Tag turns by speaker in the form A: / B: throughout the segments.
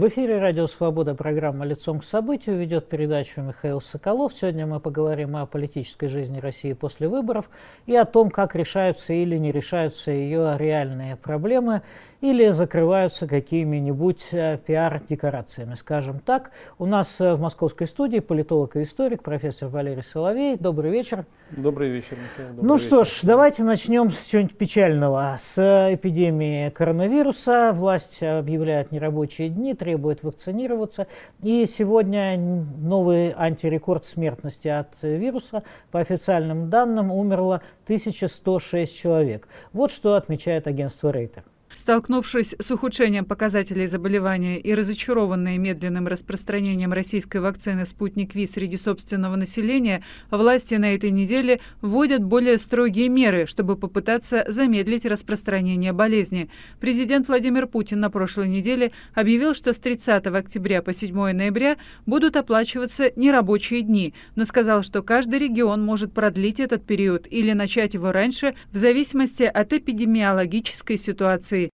A: В эфире «Радио Свобода» программа «Лицом к событию» ведет передачу Михаил Соколов. Сегодня мы поговорим о политической жизни России после выборов и о том, как решаются или не решаются ее реальные проблемы или закрываются какими-нибудь э, пиар-декорациями, скажем так. У нас э, в московской студии политолог и историк профессор Валерий Соловей. Добрый вечер.
B: Добрый вечер, Михаил.
A: Добрый ну вечер. что ж, давайте начнем с чего-нибудь печального. С эпидемии коронавируса. Власть объявляет нерабочие дни, требует вакцинироваться. И сегодня новый антирекорд смертности от вируса. По официальным данным умерло 1106 человек. Вот что отмечает агентство Рейтер.
C: Столкнувшись с ухудшением показателей заболевания и разочарованные медленным распространением российской вакцины «Спутник Ви» среди собственного населения, власти на этой неделе вводят более строгие меры, чтобы попытаться замедлить распространение болезни. Президент Владимир Путин на прошлой неделе объявил, что с 30 октября по 7 ноября будут оплачиваться нерабочие дни, но сказал, что каждый регион может продлить этот период или начать его раньше в зависимости от эпидемиологической ситуации.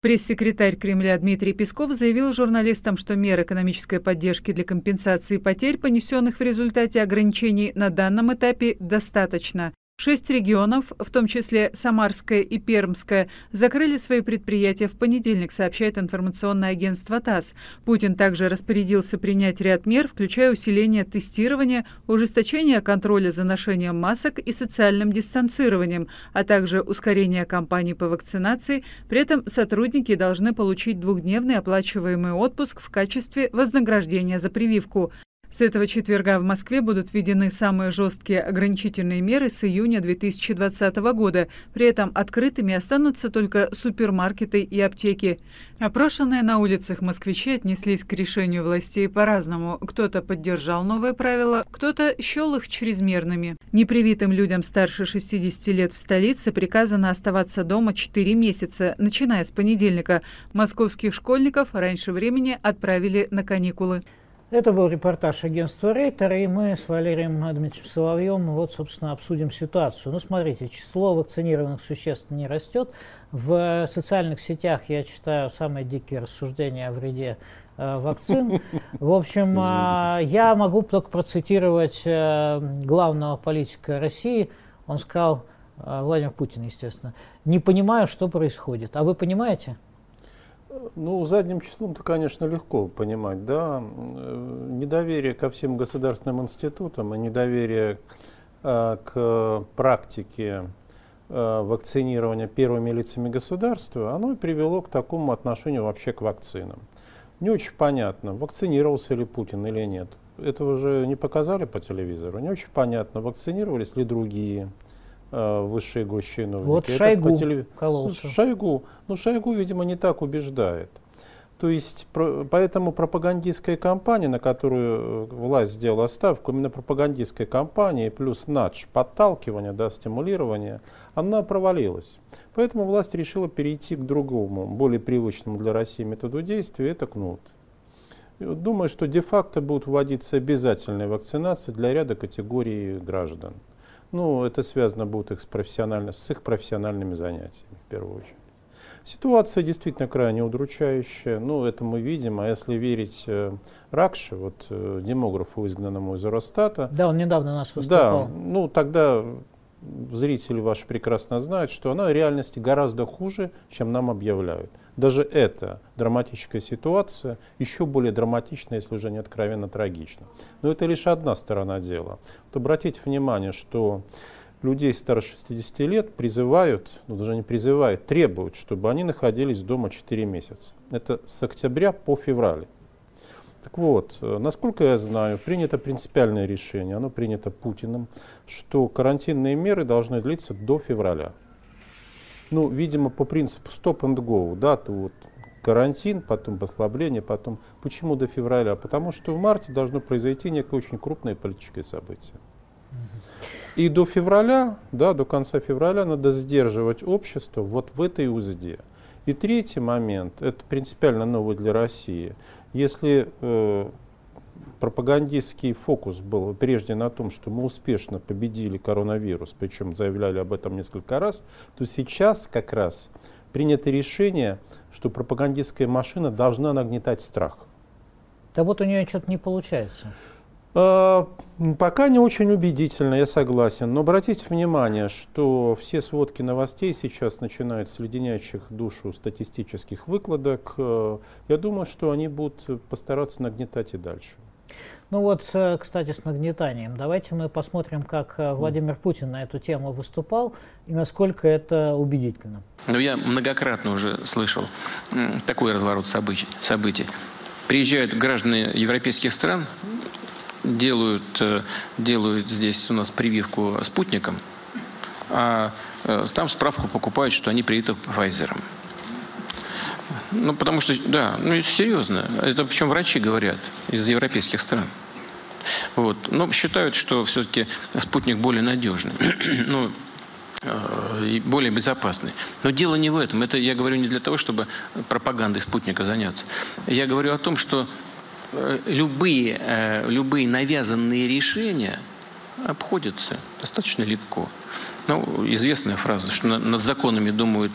C: Пресс-секретарь Кремля Дмитрий Песков заявил журналистам, что мер экономической поддержки для компенсации потерь, понесенных в результате ограничений на данном этапе, достаточно. Шесть регионов, в том числе Самарская и Пермская, закрыли свои предприятия в понедельник, сообщает информационное агентство ТАСС. Путин также распорядился принять ряд мер, включая усиление тестирования, ужесточение контроля за ношением масок и социальным дистанцированием, а также ускорение кампании по вакцинации. При этом сотрудники должны получить двухдневный оплачиваемый отпуск в качестве вознаграждения за прививку. С этого четверга в Москве будут введены самые жесткие ограничительные меры с июня 2020 года. При этом открытыми останутся только супермаркеты и аптеки. Опрошенные на улицах москвичи отнеслись к решению властей по-разному. Кто-то поддержал новые правила, кто-то счел их чрезмерными. Непривитым людям старше 60 лет в столице приказано оставаться дома 4 месяца, начиная с понедельника. Московских школьников раньше времени отправили на каникулы.
A: Это был репортаж агентства Рейтер, и мы с Валерием Дмитриевичем Соловьем вот, собственно, обсудим ситуацию. Ну, смотрите, число вакцинированных существенно не растет. В социальных сетях я читаю самые дикие рассуждения о вреде э, вакцин. В общем, э, я могу только процитировать э, главного политика России. Он сказал, Владимир Путин, естественно, не понимаю, что происходит. А вы понимаете?
B: Ну, задним числом-то, конечно, легко понимать, да. Недоверие ко всем государственным институтам и недоверие э, к практике э, вакцинирования первыми лицами государства, оно и привело к такому отношению вообще к вакцинам. Не очень понятно, вакцинировался ли Путин или нет. Этого же не показали по телевизору. Не очень понятно, вакцинировались ли другие. Э, высшие госчиновники.
A: Вот Шойгу
B: телев... кололся. Ну, Шойгу. Ну, Шойгу, видимо, не так убеждает. То есть, про, поэтому пропагандистская кампания, на которую э, власть сделала ставку, именно пропагандистская кампания плюс надж, подталкивание, да, стимулирование, она провалилась. Поэтому власть решила перейти к другому, более привычному для России методу действия, это кнут. Думаю, что де-факто будут вводиться обязательные вакцинации для ряда категорий граждан. Ну, это связано будет их с, профессионально, с их профессиональными занятиями, в первую очередь. Ситуация действительно крайне удручающая. Ну, это мы видим. А если верить э, Ракше, вот э, демографу, изгнанному из Росстата...
A: Да, он недавно нас выступал.
B: Да, ну, тогда зрители ваши прекрасно знают, что она в реальности гораздо хуже, чем нам объявляют. Даже эта драматическая ситуация еще более драматична, если уже не откровенно трагична. Но это лишь одна сторона дела. Вот обратите внимание, что людей старше 60 лет призывают, ну даже не призывают, требуют, чтобы они находились дома 4 месяца. Это с октября по февраль. Так вот, э, насколько я знаю, принято принципиальное решение, оно принято Путиным, что карантинные меры должны длиться до февраля. Ну, видимо, по принципу stop and go, да, то вот карантин, потом послабление, потом. Почему до февраля? Потому что в марте должно произойти некое очень крупное политическое событие. И до февраля, да, до конца февраля надо сдерживать общество вот в этой узде. И третий момент, это принципиально новый для России. Если э, пропагандистский фокус был прежде на том, что мы успешно победили коронавирус, причем заявляли об этом несколько раз, то сейчас как раз принято решение, что пропагандистская машина должна нагнетать страх.
A: Да вот у нее что-то не получается.
B: А, пока не очень убедительно, я согласен. Но обратите внимание, что все сводки новостей сейчас начинают с леденящих душу статистических выкладок. Э, я думаю, что они будут постараться нагнетать и дальше.
A: Ну вот, э, кстати, с нагнетанием. Давайте мы посмотрим, как э, Владимир Путин на эту тему выступал и насколько это убедительно.
D: Ну, я многократно уже слышал такой разворот событий. событий. Приезжают граждане европейских стран, делают, э, делают здесь у нас прививку спутником, а там справку покупают, что они привиты Pfizer. Ну, потому что, да, ну, серьезно. Это причем врачи говорят из европейских стран. Вот. Но считают, что все-таки спутник более надежный. ну, э, и более безопасный. Но дело не в этом. Это я говорю не для того, чтобы пропагандой спутника заняться. Я говорю о том, что э, любые, э, любые навязанные решения обходятся достаточно легко. Ну, известная фраза, что над законами думают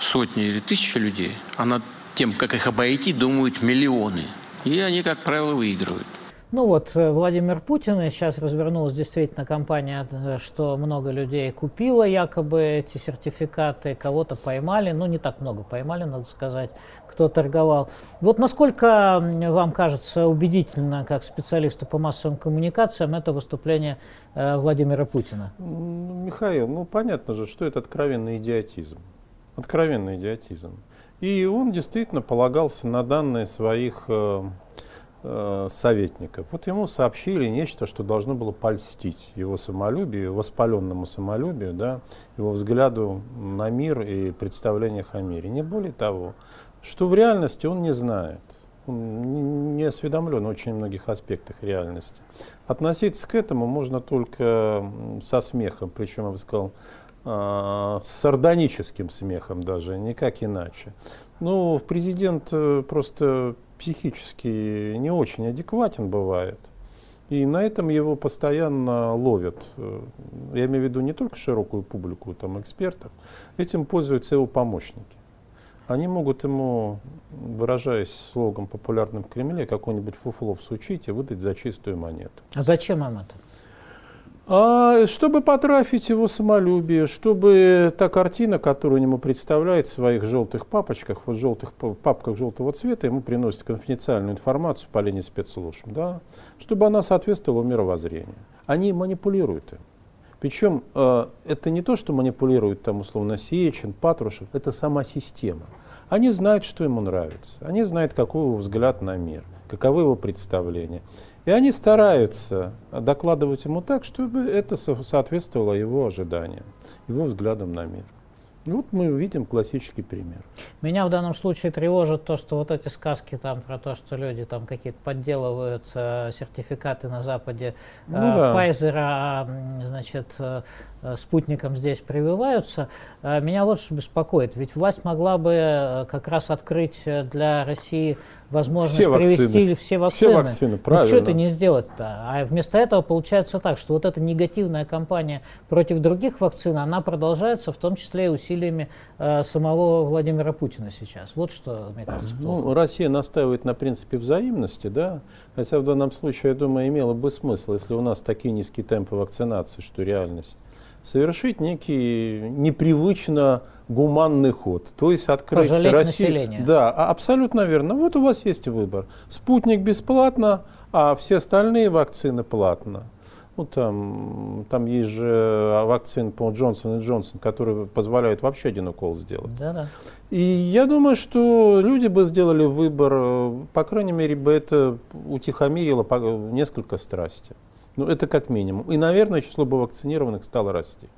D: сотни или тысячи людей, а над тем, как их обойти, думают миллионы. И они, как правило, выигрывают.
A: Ну вот, э, Владимир Путин, и сейчас развернулась действительно кампания, э, что много людей купило якобы эти сертификаты, кого-то поймали, ну не так много поймали, надо сказать, кто торговал. Вот насколько вам кажется убедительно, как специалисту по массовым коммуникациям, это выступление э, Владимира Путина?
B: Михаил, ну понятно же, что это откровенный идиотизм. Откровенный идиотизм. И он действительно полагался на данные своих э, э, советников. Вот ему сообщили нечто, что должно было польстить его самолюбию, воспаленному самолюбию, да, его взгляду на мир и представлениях о мире. Не более того, что в реальности он не знает. Он не осведомлен в очень многих аспектах реальности. Относиться к этому можно только со смехом, причем, я бы сказал, с сардоническим смехом даже, никак иначе. Ну, президент э, просто психически не очень адекватен бывает. И на этом его постоянно ловят. Э, я имею в виду не только широкую публику, там, экспертов. Этим пользуются его помощники. Они могут ему, выражаясь слогом популярным в Кремле, какой-нибудь фуфло всучить и выдать за чистую монету.
A: А зачем им это?
B: А, чтобы потрафить его самолюбие, чтобы та картина, которую ему представляет в своих желтых папочках, вот желтых папках желтого цвета, ему приносит конфиденциальную информацию по линии спецслужб, да, чтобы она соответствовала мировоззрению. Они манипулируют им. Причем э, это не то, что манипулирует там условно Сечин, Патрушев, это сама система. Они знают, что ему нравится, они знают, какой его взгляд на мир, каковы его представления. И они стараются докладывать ему так, чтобы это соответствовало его ожиданиям, его взглядам на мир. И вот мы увидим классический пример.
A: Меня в данном случае тревожит то, что вот эти сказки там про то, что люди там какие-то подделывают э, сертификаты на Западе э, ну, да. Pfizer, а, значит, э, Э, спутником здесь прививаются, э, меня вот что беспокоит. Ведь власть могла бы э, как раз открыть для России возможность все привести все вакцины.
B: Все вакцины, правильно.
A: Ну, что это не сделать-то? А вместо этого получается так, что вот эта негативная кампания против других вакцин, она продолжается, в том числе и усилиями э, самого Владимира Путина сейчас. Вот что, мне кажется,
B: Ну, Россия настаивает на принципе взаимности, да, хотя в данном случае, я думаю, имело бы смысл, если у нас такие низкие темпы вакцинации, что реальность совершить некий непривычно гуманный ход, то есть открыть
A: Пожалеть Россию. Население.
B: Да, а, абсолютно верно. Вот у вас есть выбор. Спутник бесплатно, а все остальные вакцины платно. Ну, там, там есть же вакцины по Джонсон и Джонсон, которые позволяют вообще один укол сделать.
A: Да, да.
B: И я думаю, что люди бы сделали выбор, э, по крайней мере, бы это утихомирило несколько страсти. Ну, это как минимум. И, наверное, число бы вакцинированных стало расти.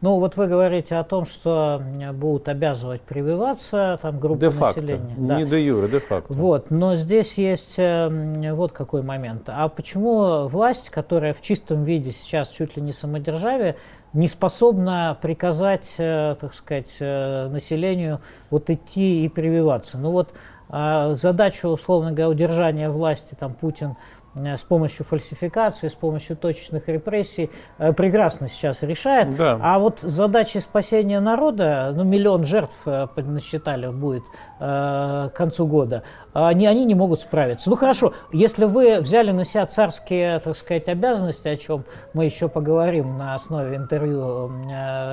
A: Ну, вот вы говорите о том, что будут обязывать прививаться там группы де населения.
B: Да. Не де юре, де факто.
A: Вот, но здесь есть э, вот какой момент. А почему власть, которая в чистом виде сейчас чуть ли не самодержавие, не способна приказать, э, так сказать, э, населению вот идти и прививаться? Ну вот А задачу, условно говоря, удержания власти там Путин Э, с помощью фальсификации, с помощью точечных репрессий э, прекрасно сейчас решает. Да. А вот задачи спасения народа, ну миллион жертв э, насчитали будет к концу года, они, они не могут справиться. Ну хорошо, если вы взяли на себя царские, так сказать, обязанности, о чем мы еще поговорим на основе интервью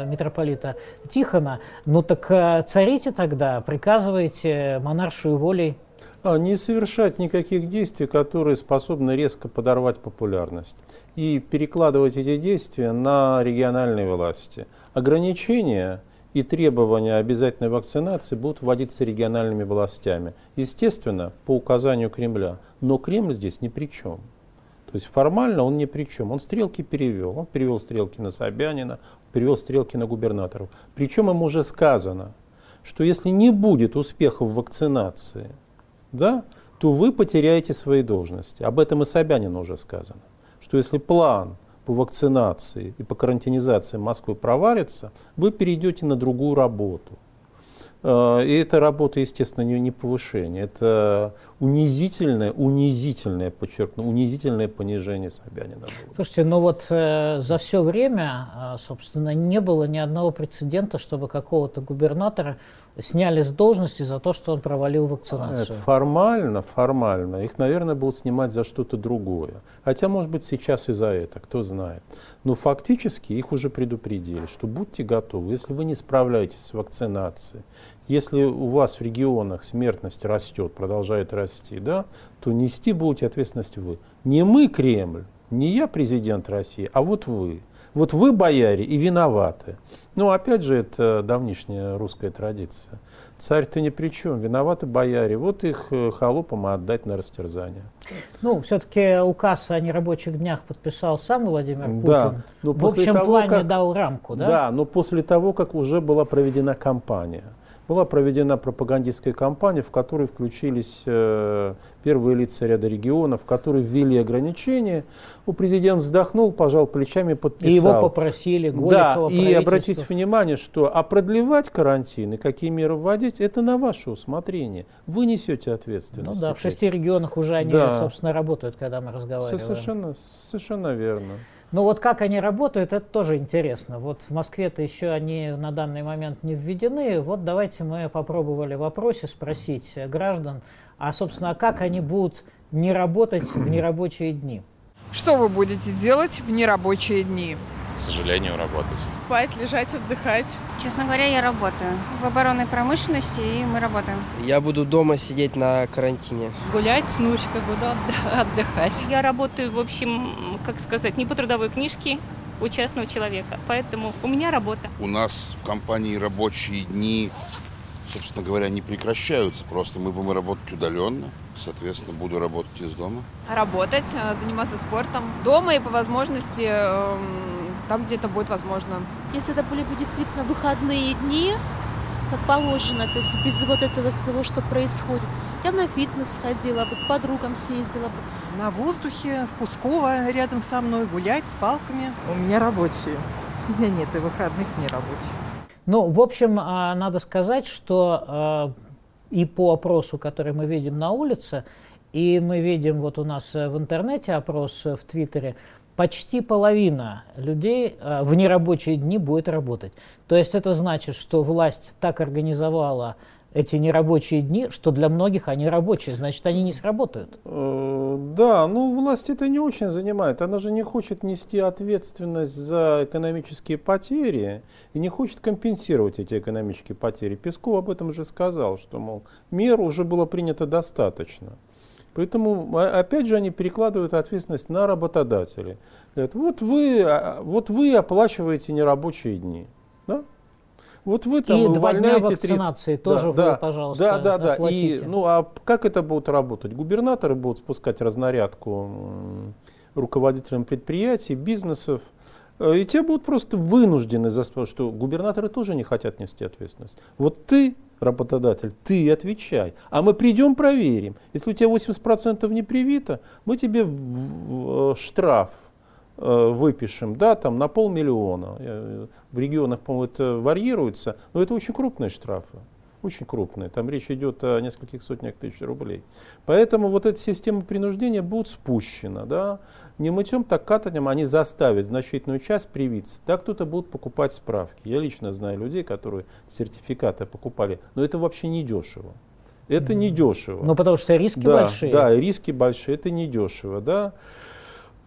A: митрополита Тихона, ну так царите тогда, приказывайте монаршую волей
B: не совершать никаких действий, которые способны резко подорвать популярность. И перекладывать эти действия на региональные власти. Ограничения и требования обязательной вакцинации будут вводиться региональными властями. Естественно, по указанию Кремля. Но Кремль здесь ни при чем. То есть формально он ни при чем. Он стрелки перевел. Он перевел стрелки на Собянина, перевел стрелки на губернаторов. Причем ему уже сказано, что если не будет успеха в вакцинации, да, то вы потеряете свои должности. Об этом и Собянину уже сказано. Что если план по вакцинации и по карантинизации Москвы провалится, вы перейдете на другую работу. Э, и эта работа, естественно, не повышение. Это унизительное, унизительное, подчеркну, унизительное понижение Собянина. Было.
A: Слушайте, ну вот э, за все время, э, собственно, не было ни одного прецедента, чтобы какого-то губернатора сняли с должности за то, что он провалил вакцинацию. Это
B: формально, формально. Их, наверное, будут снимать за что-то другое. Хотя, может быть, сейчас и за это, кто знает. Но фактически их уже предупредили, что будьте готовы, если вы не справляетесь с вакцинацией, если у вас в регионах смертность растет, продолжает расти, да, то нести будете ответственность вы. Не мы, Кремль, не я президент России, а вот вы. Вот вы, бояре, и виноваты. Ну, опять же, это давнишняя русская традиция. Царь-то ни при чем, виноваты бояре. Вот их э, холопам отдать на растерзание.
A: Ну, все-таки указ о нерабочих днях подписал сам Владимир Путин. Да, но в общем того, плане как, дал рамку, да?
B: Да, но после того, как уже была проведена кампания была проведена пропагандистская кампания, в которой включились э, первые лица ряда регионов, которые ввели ограничения. У президент вздохнул, пожал плечами, подписал.
A: И его попросили,
B: Голикова, Да, и обратите внимание, что а продлевать карантин и какие меры вводить, это на ваше усмотрение. Вы несете ответственность.
A: Ну да, в шести регионах уже они, да. собственно, работают, когда мы разговариваем.
B: Совершенно, совершенно верно.
A: Но вот как они работают, это тоже интересно. Вот в Москве-то еще они на данный момент не введены. Вот давайте мы попробовали в вопросе спросить граждан, а, собственно, как они будут не работать в нерабочие дни?
E: Что вы будете делать в нерабочие дни?
F: К сожалению, работать.
E: Спать, лежать, отдыхать.
G: Честно говоря, я работаю в оборонной промышленности, и мы работаем.
H: Я буду дома сидеть на карантине.
I: Гулять с внучкой буду отдыхать.
J: Я работаю, в общем, как сказать, не по трудовой книжке, у частного человека. Поэтому у меня работа.
K: У нас в компании рабочие дни собственно говоря, не прекращаются. Просто мы будем работать удаленно, соответственно, буду работать из дома.
L: Работать, э, заниматься спортом дома и по возможности эм, там, где это будет возможно.
M: Если это были бы действительно выходные дни, как положено, то есть без вот этого всего, что происходит. Я на фитнес ходила бы, к подругам съездила бы.
N: На воздухе, в Кусково, рядом со мной, гулять с палками.
O: У меня рабочие. У меня нет и выходных, не рабочих.
A: Ну, в общем, а, надо сказать, что а, и по опросу, который мы видим на улице, и мы видим вот у нас в интернете опрос в Твиттере, почти половина людей а, в нерабочие дни будет работать. То есть это значит, что власть так организовала эти нерабочие дни, что для многих они рабочие, значит, они не сработают.
B: Э, да, ну власть это не очень занимает. Она же не хочет нести ответственность за экономические потери и не хочет компенсировать эти экономические потери. Песков об этом уже сказал, что, мол, мер уже было принято достаточно. Поэтому, а, опять же, они перекладывают ответственность на работодателей. Говорят, вот вы, а, вот вы оплачиваете нерабочие дни. Да? Вот вы там
A: и увольняете два дня вакцинации 30... тоже да, вы, пожалуйста,
B: Да, да, да. И, ну а как это будет работать? Губернаторы будут спускать разнарядку руководителям предприятий, бизнесов, э, и те будут просто вынуждены, за что губернаторы тоже не хотят нести ответственность. Вот ты, работодатель, ты отвечай. А мы придем, проверим. Если у тебя 80% не привито, мы тебе в, штраф Э, выпишем, да, там на полмиллиона. Э, в регионах, по-моему, это варьируется, но это очень крупные штрафы. Очень крупные. Там речь идет о нескольких сотнях тысяч рублей. Поэтому вот эта система принуждения будет спущена. Да? Не мытьем, так катанием они заставят значительную часть привиться. Так кто-то будет покупать справки. Я лично знаю людей, которые сертификаты покупали. Но это вообще не дешево. Это не дешево.
A: Ну, потому что риски
B: да,
A: большие.
B: Да, риски большие. Это не дешево. Да?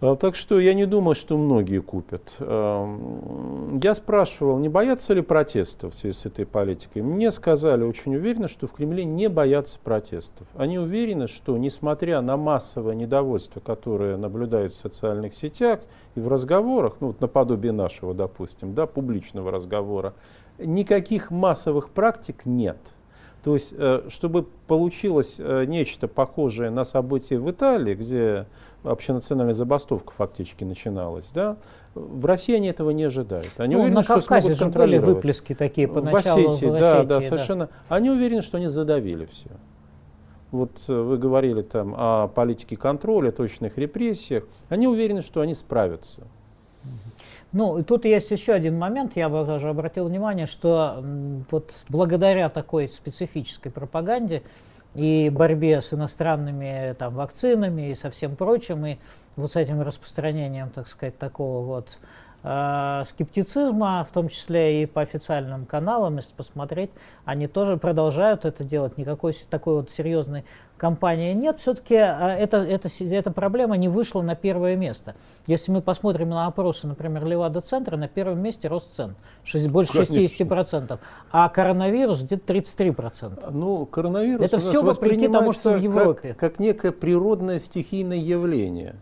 B: А, так что я не думаю, что многие купят. Я спрашивал, не боятся ли протестов в связи с этой политикой. Мне сказали очень уверенно, что в Кремле не боятся протестов. Они уверены, что несмотря на массовое недовольство, которое наблюдают в социальных сетях и в разговорах, ну вот наподобие нашего, допустим, да, публичного разговора, никаких массовых практик нет. То есть, э, чтобы получилось э, нечто похожее на события в Италии, где общенациональная забастовка фактически начиналась, да, в России они этого не ожидают. Они
A: ну,
B: уверены,
A: на
B: что
A: Кавказе
B: смогут
A: же
B: контролировать.
A: были выплески такие поначалу
B: в Осетии,
A: в Осетии,
B: да, да,
A: да.
B: совершенно. Они уверены, что они задавили все. Вот э, вы говорили там о политике контроля, точных репрессиях. Они уверены, что они справятся.
A: Ну, и тут есть еще один момент, я бы тоже обратил внимание, что вот благодаря такой специфической пропаганде и борьбе с иностранными там, вакцинами и со всем прочим, и вот с этим распространением, так сказать, такого вот скептицизма, в том числе и по официальным каналам, если посмотреть, они тоже продолжают это делать. Никакой такой вот серьезной кампании нет. Все-таки э, это, это, эта проблема не вышла на первое место. Если мы посмотрим на опросы, например, Левада-центра, на первом месте рост цен. 6, больше Конечно. 60%. А коронавирус где-то 33%.
B: Ну, коронавирус
A: это все вопреки тому, что в Европе.
B: Как, как некое природное стихийное явление.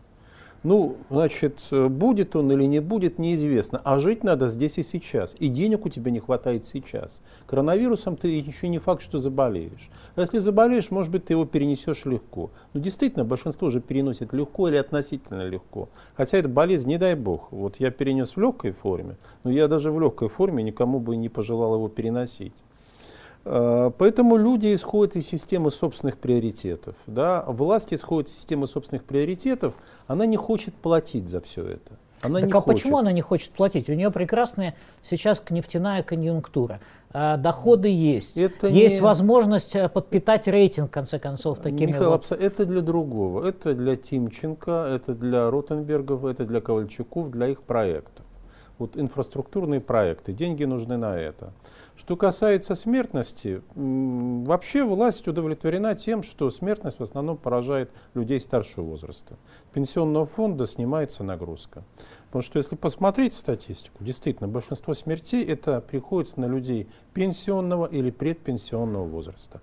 B: Ну, значит, будет он или не будет, неизвестно. А жить надо здесь и сейчас. И денег у тебя не хватает сейчас. Коронавирусом ты еще не факт, что заболеешь. А если заболеешь, может быть, ты его перенесешь легко. Ну, действительно, большинство же переносит легко или относительно легко. Хотя это болезнь, не дай бог. Вот я перенес в легкой форме, но я даже в легкой форме никому бы не пожелал его переносить. Э, поэтому люди исходят из системы собственных приоритетов. Да? Власть исходит из системы собственных приоритетов, она не хочет платить за все это. Она
A: так
B: не
A: а
B: хочет.
A: почему она не хочет платить? У нее прекрасная сейчас нефтяная конъюнктура. А, доходы есть. Это есть не... возможность э, подпитать рейтинг, в конце концов, такими
B: Михаил,
A: вот...
B: это для другого. Это для Тимченко, это для Ротенбергов, это для Ковальчуков, для их проектов. Вот инфраструктурные проекты, деньги нужны на это. Что касается смертности, вообще власть удовлетворена тем, что смертность в основном поражает людей старшего возраста. Пенсионного фонда снимается нагрузка. Потому что если посмотреть статистику, действительно, большинство смертей это приходится на людей пенсионного или предпенсионного возраста.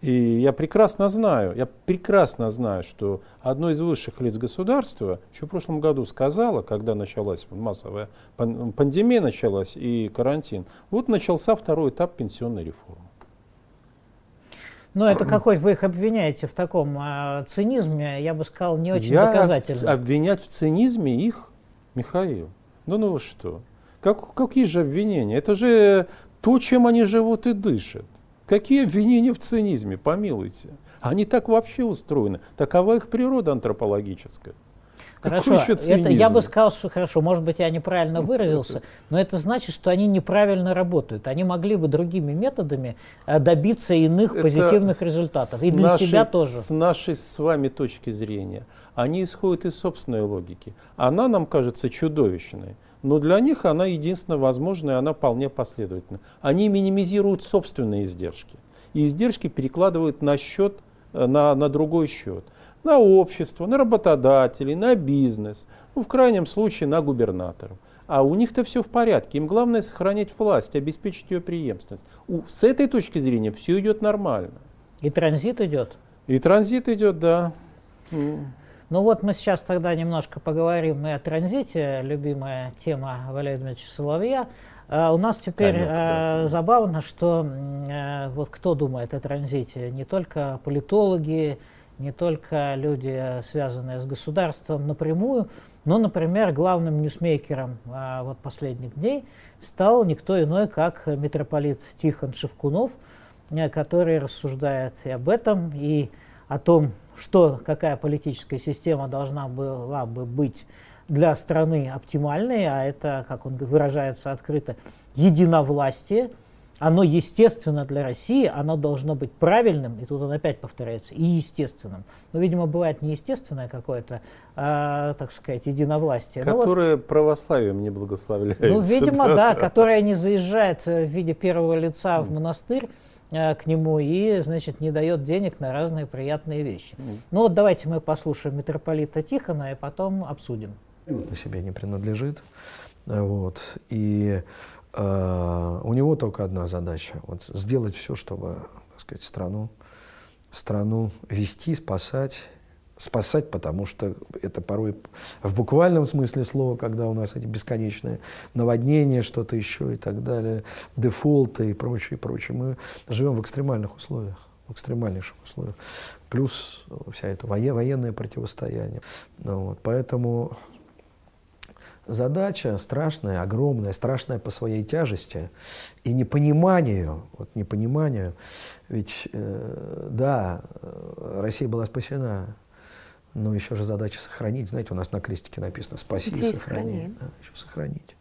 B: И я прекрасно знаю, я прекрасно знаю, что одно из высших лиц государства еще в прошлом году сказала, когда началась массовая пандемия началась и карантин, вот начался второй этап пенсионной реформы.
A: Но это какой вы их обвиняете в таком э, цинизме, я бы сказал, не очень
B: я
A: доказательно.
B: Обвинять в цинизме их, Михаил, ну ну вы что? Как, какие же обвинения? Это же то, чем они живут и дышат. Какие обвинения в цинизме, помилуйте. Они так вообще устроены. Такова их природа антропологическая.
A: Хорошо, это я бы сказал, что хорошо, может быть, я неправильно выразился, но это значит, что они неправильно работают. Они могли бы другими методами э, добиться иных это позитивных результатов. И для
B: нашей,
A: себя тоже.
B: С нашей с вами точки зрения. Они исходят из собственной логики. Она нам кажется чудовищной но для них она единственно возможна, и она вполне последовательна. Они минимизируют собственные издержки, и издержки перекладывают на счет, э, на, на другой счет. На общество, на работодателей, на бизнес, ну, в крайнем случае на губернаторов. А у них-то все в порядке. Им главное сохранять власть, обеспечить ее преемственность. У, с этой точки зрения все идет нормально.
A: И транзит идет?
B: И транзит идет, да.
A: Ну вот мы сейчас тогда немножко поговорим и о транзите, любимая тема Валерия Дмитриевича Соловья. Uh, у нас теперь Конек, uh, да. забавно, что uh, вот кто думает о транзите, не только политологи, не только люди, связанные с государством напрямую, но, например, главным ньюсмейкером вот последних дней стал никто иной, как митрополит Тихон Шевкунов, который рассуждает и об этом, и о том, что, какая политическая система должна была бы быть для страны оптимальной, а это, как он выражается открыто, единовластие. Оно естественно для России, оно должно быть правильным, и тут он опять повторяется, и естественным. Но, видимо, бывает неестественное какое-то, а, так сказать, единовластие.
B: Которое ну, вот, православием не благословляется.
A: Ну, видимо, да, да, которое не заезжает в виде первого лица в монастырь, а, к нему и, значит, не дает денег на разные приятные вещи. Mm. Ну вот давайте мы послушаем митрополита Тихона и потом обсудим.
F: На себе не принадлежит. Вот. И э, у него только одна задача вот, сделать все, чтобы так сказать, страну, страну вести, спасать спасать, потому что это порой в буквальном смысле слова, когда у нас эти бесконечные наводнения, что-то еще и так далее, дефолты и прочее, и прочее. Мы живем в экстремальных условиях, в экстремальнейших условиях. Плюс вся эта военное противостояние. Ну, вот, поэтому задача страшная, огромная, страшная по своей тяжести и непониманию, вот непониманию, ведь э, да, Россия была спасена, но еще же задача сохранить. Знаете, у нас на крестике написано «спаси и сохрани». Да, еще сохранить.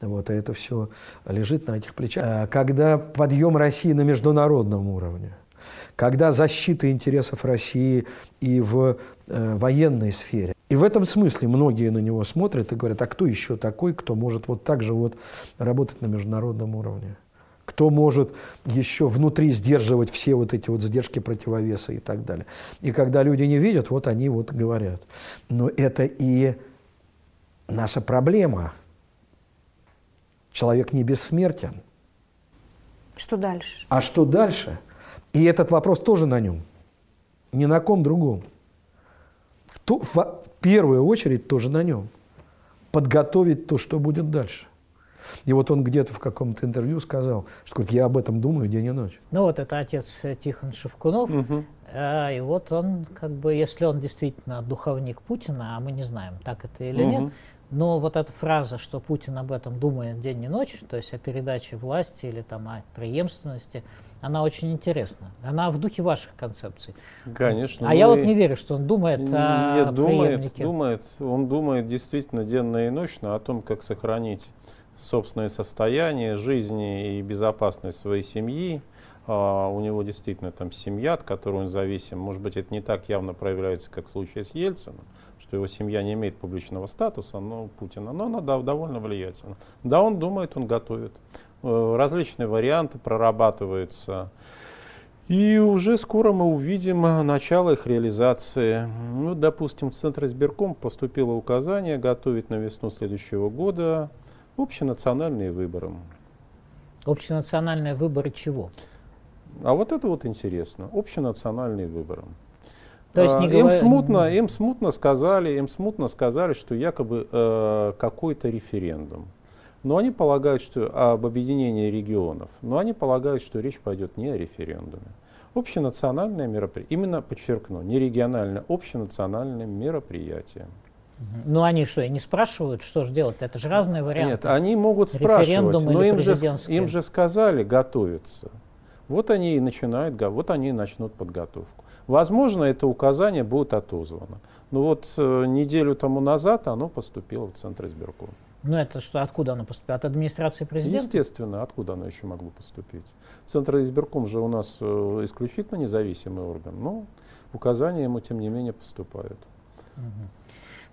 F: Вот, и это все лежит на этих плечах. А когда подъем России на международном уровне, когда защита интересов России и в э, военной сфере. И в этом смысле многие на него смотрят и говорят, а кто еще такой, кто может вот так же вот работать на международном уровне? кто может еще внутри сдерживать все вот эти вот задержки противовеса и так далее. И когда люди не видят, вот они вот говорят. Но это и наша проблема. Человек не бессмертен.
P: Что дальше?
F: А что дальше? И этот вопрос тоже на нем. Ни на ком другом. В, в первую очередь тоже на нем. Подготовить то, что будет дальше. И вот он где-то в каком-то интервью сказал, что говорит, я об этом думаю день и ночь.
A: Ну вот это отец э, Тихон Шевкунов. Угу. А, и вот он, как бы, если он действительно духовник Путина, а мы не знаем, так это или угу. нет, но вот эта фраза, что Путин об этом думает день и ночь, то есть о передаче власти или там о преемственности, она очень интересна. Она в духе ваших концепций.
B: Конечно.
A: А ну я вот не верю, что он думает
B: Нет,
A: о
B: думает,
A: преемнике.
B: думает, он думает действительно денно и ночно о том, как сохранить собственное состояние, жизни и безопасность своей семьи. А, у него действительно там семья, от которой он зависим. Может быть, это не так явно проявляется, как в случае с Ельцином, что его семья не имеет публичного статуса, но Путина, но она довольно влиятельна. Да, он думает, он готовит. Э, различные варианты прорабатываются. И уже скоро мы увидим начало их реализации. Ну, допустим, в Центр избирком поступило указание готовить на весну следующего года Общенациональные выборы.
A: Общенациональные выборы чего?
B: А вот это вот интересно. Общенациональные выборы.
A: То есть не
B: а, им, смутно, им смутно сказали, им смутно сказали, что якобы э, какой-то референдум. Но они полагают, что об объединении регионов. Но они полагают, что речь пойдет не о референдуме. Общенациональное мероприятие, именно подчеркну, не региональное, общенациональное мероприятие.
A: Ну они что, не спрашивают, что же делать? Это же разные варианты.
B: Нет, они могут спрашивать, но им же, им же сказали готовиться. Вот они и начинают, вот они и начнут подготовку. Возможно, это указание будет отозвано. Но вот э, неделю тому назад оно поступило в Центр избирком.
A: Ну это что, откуда оно поступило? От администрации президента?
B: Естественно, откуда оно еще могло поступить? Центр избирком же у нас э, исключительно независимый орган, но указания ему тем не менее поступают.
A: Угу.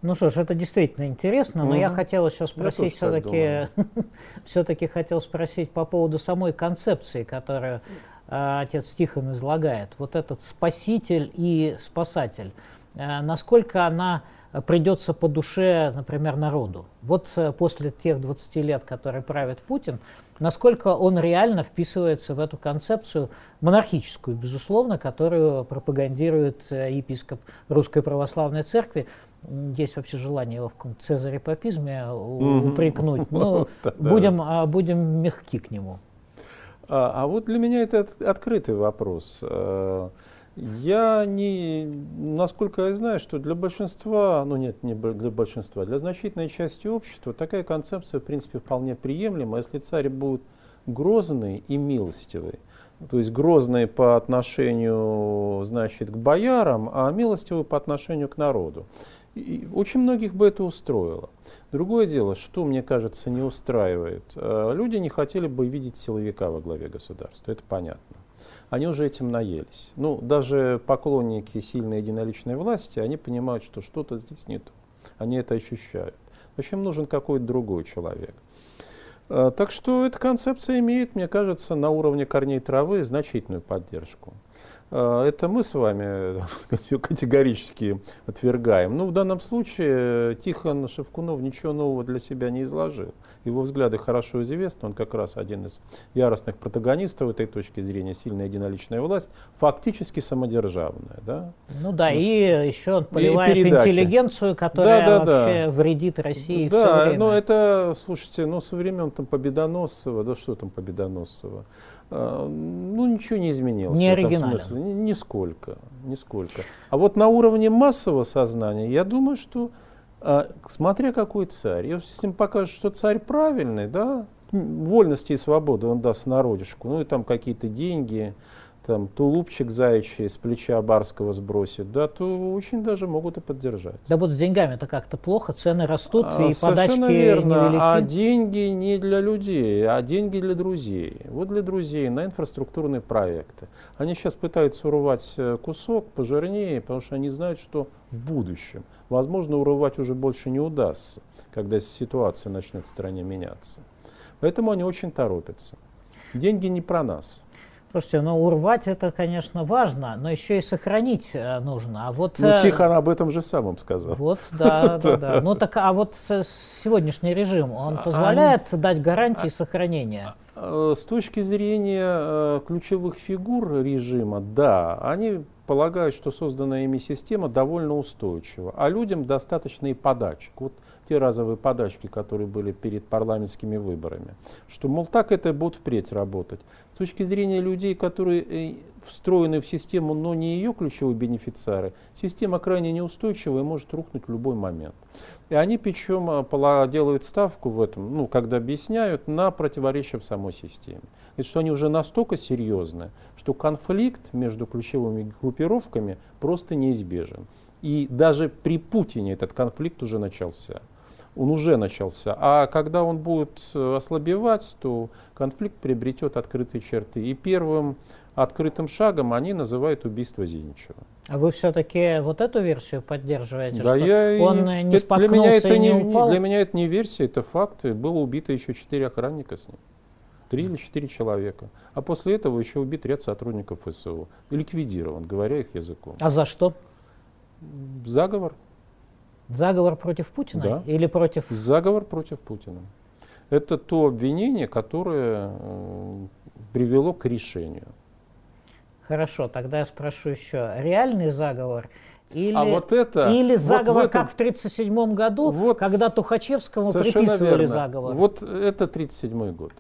A: Ну что ж, это действительно интересно, но угу. я хотел еще спросить все-таки, все-таки хотел спросить по поводу самой концепции, которую э, отец Тихон излагает. Вот этот спаситель и спасатель, э, насколько она придется по душе, например, народу. Вот э, после тех 20 лет, которые правит Путин, насколько он реально вписывается в эту концепцию монархическую, безусловно, которую пропагандирует э, епископ Русской Православной Церкви. Есть вообще желание его в каком-то цезарепапизме упрекнуть, но будем, а, будем мягки к нему.
B: А, а вот для меня это открытый вопрос. Я не, насколько я знаю, что для большинства, ну нет, не для большинства, для значительной части общества такая концепция, в принципе, вполне приемлема, если царь будет грозный и милостивый. То есть грозный по отношению, значит, к боярам, а милостивый по отношению к народу. И очень многих бы это устроило. Другое дело, что, мне кажется, не устраивает. Э, люди не хотели бы видеть силовика во главе государства, это понятно. Они уже этим наелись. Ну, даже поклонники сильной единоличной власти, они понимают, что что-то здесь не то. Они это ощущают. Общем, нужен какой-то другой человек. Э, так что эта концепция имеет, мне кажется, на уровне корней травы значительную поддержку. Э, это мы с вами сказать, категорически отвергаем. Но ну, в данном случае Тихон Шевкунов ничего нового для себя не изложил. Его взгляды хорошо известны, он как раз один из яростных протагонистов этой точки зрения, сильная единоличная власть, фактически самодержавная. Да?
A: Ну да, ну, и еще он поливает интеллигенцию, которая да, да, вообще да. вредит России
B: да,
A: все время.
B: ну это, слушайте, ну со времен там Победоносцева, да что там Победоносцева, а, ну, ничего не изменилось.
A: Не оригинально.
B: Смысле. Нисколько, нисколько. А вот на уровне массового сознания, я думаю, что а, смотря какой царь, если им покажут, что царь правильный, да, вольности и свободы он даст народишку, ну и там какие-то деньги, там тулупчик заячий с плеча барского сбросит, да, то очень даже могут и поддержать.
A: Да вот с деньгами-то как-то плохо, цены растут а, и подачки
B: верно.
A: невелики.
B: А деньги не для людей, а деньги для друзей. Вот для друзей на инфраструктурные проекты. Они сейчас пытаются урвать э, кусок пожирнее, потому что они знают, что в будущем, возможно, урывать уже больше не удастся, когда ситуация начнет в стране меняться. Поэтому они очень торопятся. Деньги не про нас.
A: Слушайте, ну урвать это, конечно, важно, но еще и сохранить э, нужно. А вот,
B: ну, э, Тихон об этом же самым сказал.
A: Вот, да, да, да. Ну так, а вот сегодняшний режим, он а, позволяет дать гарантии сохранения?
B: А, с точки зрения э, ключевых фигур режима, да, они полагают, что созданная ими система довольно устойчива, а людям достаточно и подачек. Вот те разовые подачки, которые были перед парламентскими выборами. Что, мол, так это будет впредь работать. С точки зрения людей, которые э, встроены в систему, но не ее ключевые бенефициары, система крайне неустойчивая и может рухнуть в любой момент. И они причем э, делают ставку в этом, ну, когда объясняют, на противоречия в самой системе. И что они уже настолько серьезны, что конфликт между ключевыми группировками просто неизбежен. И даже при Путине этот конфликт уже начался он уже начался. А когда он будет э, ослабевать, то конфликт приобретет открытые черты. И первым открытым шагом они называют убийство Зиничева.
A: А вы все-таки вот эту версию поддерживаете?
B: Да,
A: что
B: я
A: он
B: не,
A: не споткнулся
B: для меня это
A: и не,
B: не
A: упал?
B: Для меня это не версия, это факт. Было убито еще четыре охранника с ним. Три или четыре человека. А после этого еще убит ряд сотрудников ФСО. Ликвидирован, говоря их языком.
A: А за что?
B: Заговор.
A: Заговор против Путина
B: да.
A: или против...
B: Заговор против Путина. Это то обвинение, которое э, привело к решению.
A: Хорошо, тогда я спрошу еще. Реальный заговор или,
B: а вот это,
A: или
B: вот
A: заговор,
B: этом,
A: как в 1937 году,
B: вот
A: когда Тухачевскому приписывали
B: верно.
A: заговор?
B: Вот это 1937 год.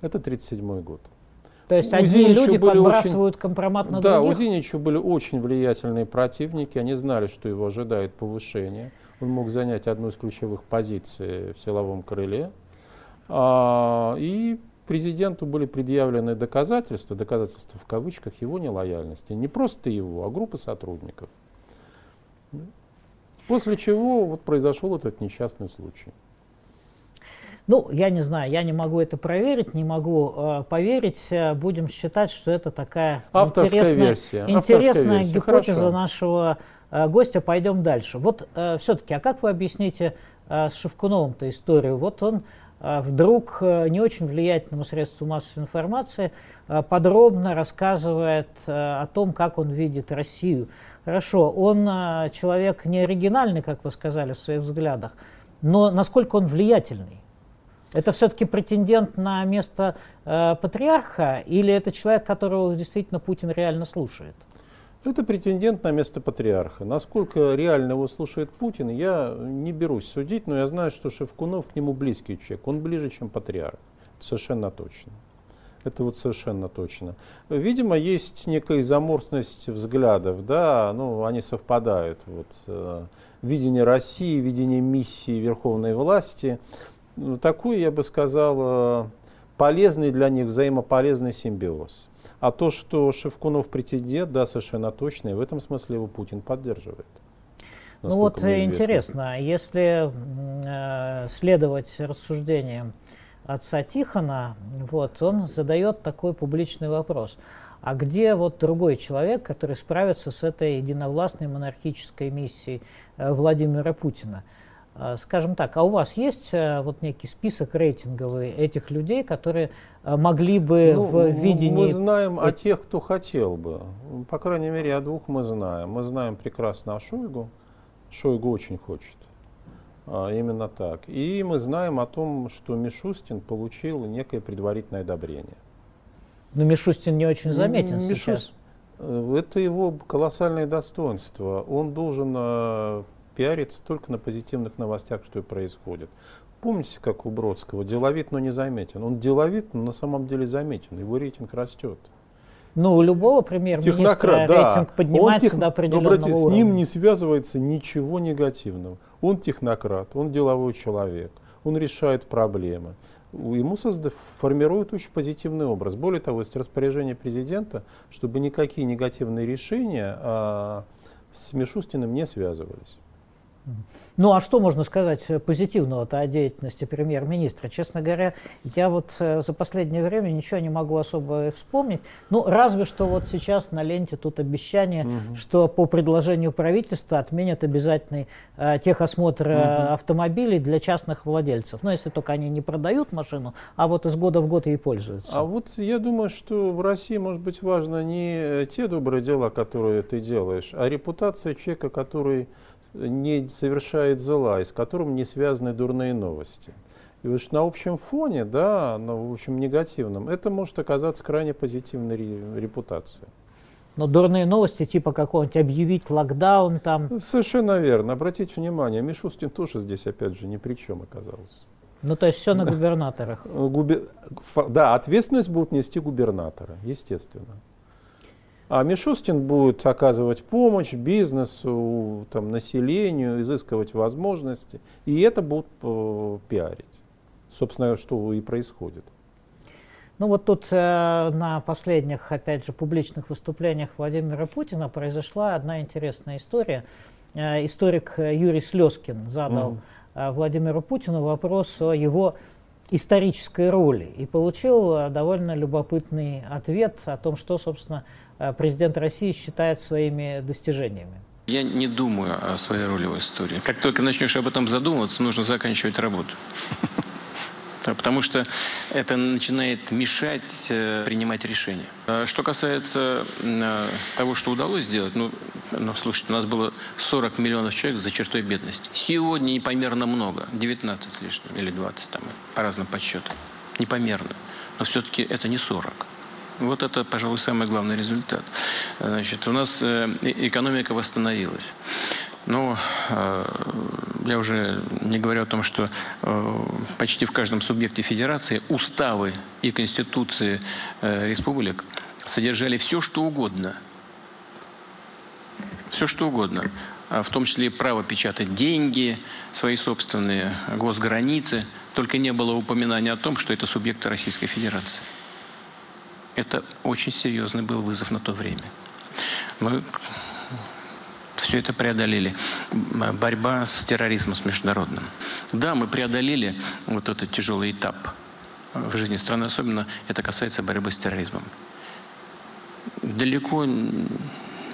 B: Это 1937 год.
A: То есть одни люди подбрасывают очень, компромат на
B: да,
A: других?
B: Да, у Зинича были очень влиятельные противники, они знали, что его ожидает повышение. Он мог занять одну из ключевых позиций в силовом крыле. А, и президенту были предъявлены доказательства, доказательства в кавычках, его нелояльности. Не просто его, а группы сотрудников. После чего вот произошел этот несчастный случай.
A: Ну, я не знаю, я не могу это проверить, не могу э, поверить. Э, будем считать, что это такая
B: Авторская
A: интересная,
B: версия.
A: интересная
B: версия.
A: гипотеза
B: Хорошо.
A: нашего э, гостя. Пойдем дальше. Вот э, все-таки, а как вы объясните э, с Шевкуновым-то историю? Вот он э, вдруг э, не очень влиятельному средству массовой информации подробно рассказывает о том, как он видит Россию. Хорошо, он человек не оригинальный, как вы сказали в своих взглядах, но насколько он влиятельный? Это все-таки претендент на место э, патриарха или это человек, которого действительно Путин реально слушает?
B: Это претендент на место патриарха. Насколько реально его слушает Путин, я не берусь судить, но я знаю, что Шевкунов к нему близкий человек. Он ближе, чем патриарх. Совершенно точно. Это вот совершенно точно. Видимо, есть некая заморсность взглядов, да, ну, они совпадают. Вот, э, видение России, видение миссии верховной власти – ну, такой, я бы сказал, э, полезный для них взаимополезный симбиоз. А то, что Шевкунов претендент, да, совершенно точно, и в этом смысле его Путин поддерживает.
A: Ну вот интересно, если э, следовать рассуждениям отца Тихона, вот, он задает такой публичный вопрос. А где вот другой человек, который справится с этой единовластной монархической миссией э, Владимира Путина? Э, скажем так, а у вас есть э, вот некий список рейтинговый этих людей, которые могли бы ну, в видении...
B: Мы знаем о тех, кто хотел бы. По крайней мере, о двух мы знаем. Мы знаем прекрасно о Шойгу. Шойгу очень хочет. А, именно так. И мы знаем о том, что Мишустин получил некое предварительное одобрение.
A: Но Мишустин не очень заметен Мишус... сейчас.
B: Э, это его колоссальное достоинство. Он должен э, пиариться только на позитивных новостях, что и происходит. Помните, как у Бродского? Деловит, но не заметен. Он деловит, но на самом деле заметен. Его рейтинг растет.
A: Ну, у любого премьер-министра да. рейтинг поднимается тех... до определенного
B: обратите, уровня. С ним не связывается ничего негативного. Он технократ, он деловой человек, он решает проблемы ему созда- формирует очень позитивный образ. Более того, есть распоряжение президента, чтобы никакие негативные решения а, с Мишустиным не связывались.
A: Ну а что можно сказать позитивного-то о деятельности премьер-министра? Честно говоря, я вот э, за последнее время ничего не могу особо вспомнить. Ну, разве что вот сейчас на ленте тут обещание, угу. что по предложению правительства отменят обязательный э, техосмотр угу. автомобилей для частных владельцев. Ну, если только они не продают машину, а вот из года в год ей пользуются.
B: А вот я думаю, что в России может быть важно не те добрые дела, которые ты делаешь, а репутация человека, который не совершает зла, и с которым не связаны дурные новости. И уж на общем фоне, да, на в общем негативном, это может оказаться крайне позитивной репутацией.
A: Но дурные новости, типа какого-нибудь объявить локдаун там.
B: Совершенно верно. Обратите внимание, Мишустин тоже здесь, опять же, ни при чем оказался.
A: Ну, то есть все на губернаторах.
B: Губер... Да, ответственность будут нести губернаторы, естественно. А Мишустин будет оказывать помощь бизнесу, там, населению, изыскивать возможности, и это будут э, пиарить. Собственно, что и происходит.
A: Ну вот тут э, на последних, опять же, публичных выступлениях Владимира Путина произошла одна интересная история. Э, историк Юрий Слезкин задал mm. э, Владимиру Путину вопрос о его исторической роли и получил э, довольно любопытный ответ о том, что, собственно, Э, президент России считает своими достижениями?
D: Я не думаю о своей роли в истории. Как только начнешь об этом задумываться, нужно заканчивать работу. Потому что это начинает мешать э, принимать решения. А что касается э, того, что удалось сделать, ну, ну, слушайте, у нас было 40 миллионов человек за чертой бедности. Сегодня непомерно много, 19 с лишним или 20 там, по разным подсчетам. Непомерно. Но все-таки это не 40. Вот это, пожалуй, самый главный результат. Значит, у нас э, экономика восстановилась. Но э, я уже не говорю о том, что э, почти в каждом субъекте федерации уставы и конституции республик содержали все, что угодно. Все, что угодно. А в том числе право печатать деньги, свои собственные госграницы. Только не было упоминания о том, что это субъекты Российской Федерации. Это очень серьезный был вызов на то время. Мы все это преодолели. Борьба с терроризмом, с международным. Да, мы преодолели вот этот тяжелый этап в жизни страны, особенно это касается борьбы с терроризмом. Далеко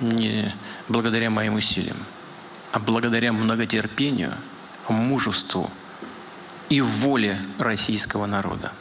D: не благодаря моим усилиям, а благодаря многотерпению, мужеству и воле российского народа.